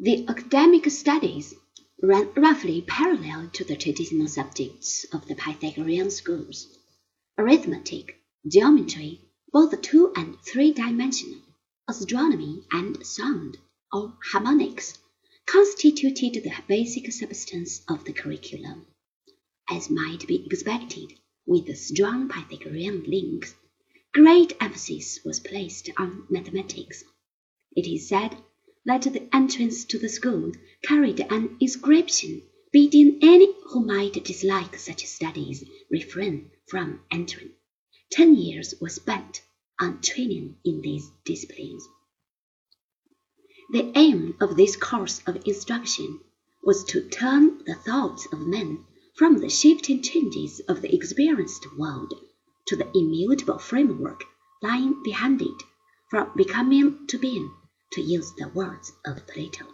The academic studies ran roughly parallel to the traditional subjects of the Pythagorean schools. Arithmetic, geometry, both two and three dimensional, astronomy, and sound, or harmonics, constituted the basic substance of the curriculum. As might be expected, with the strong Pythagorean links, great emphasis was placed on mathematics. It is said that the entrance to the school carried an inscription bidding any who might dislike such studies refrain from entering. Ten years were spent on training in these disciplines. The aim of this course of instruction was to turn the thoughts of men from the shifting changes of the experienced world to the immutable framework lying behind it, from becoming to being, to use the words of Plato.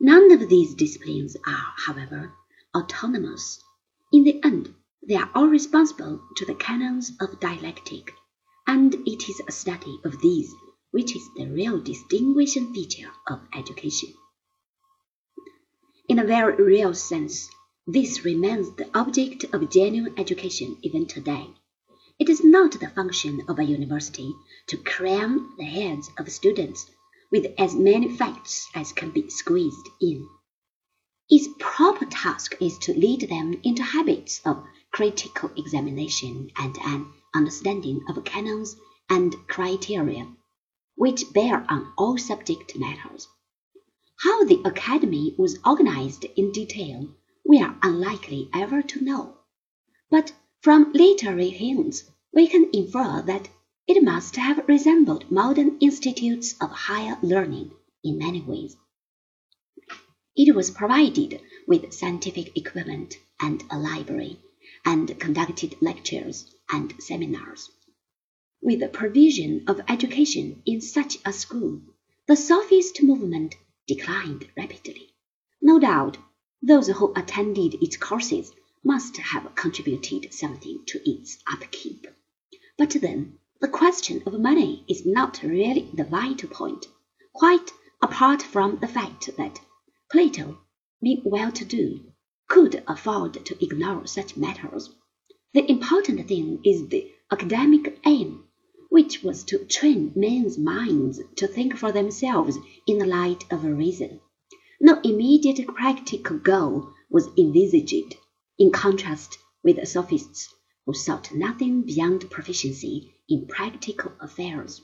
None of these disciplines are, however, autonomous. In the end, they are all responsible to the canons of dialectic, and it is a study of these which is the real distinguishing feature of education. In a very real sense, this remains the object of genuine education even today. It is not the function of a university to cram the heads of students with as many facts as can be squeezed in. Its proper task is to lead them into habits of critical examination and an understanding of canons and criteria which bear on all subject matters. How the academy was organized in detail we are unlikely ever to know, but from literary hints we can infer that it must have resembled modern institutes of higher learning in many ways. It was provided with scientific equipment and a library, and conducted lectures and seminars. With the provision of education in such a school, the sophist movement declined rapidly. No doubt those who attended its courses must have contributed something to its upkeep. But then, the question of money is not really the vital point, quite apart from the fact that Plato, being well to do, could afford to ignore such matters. The important thing is the academic aim which was to train men's minds to think for themselves in the light of reason. No immediate practical goal was envisaged, in contrast with the sophists who sought nothing beyond proficiency in practical affairs.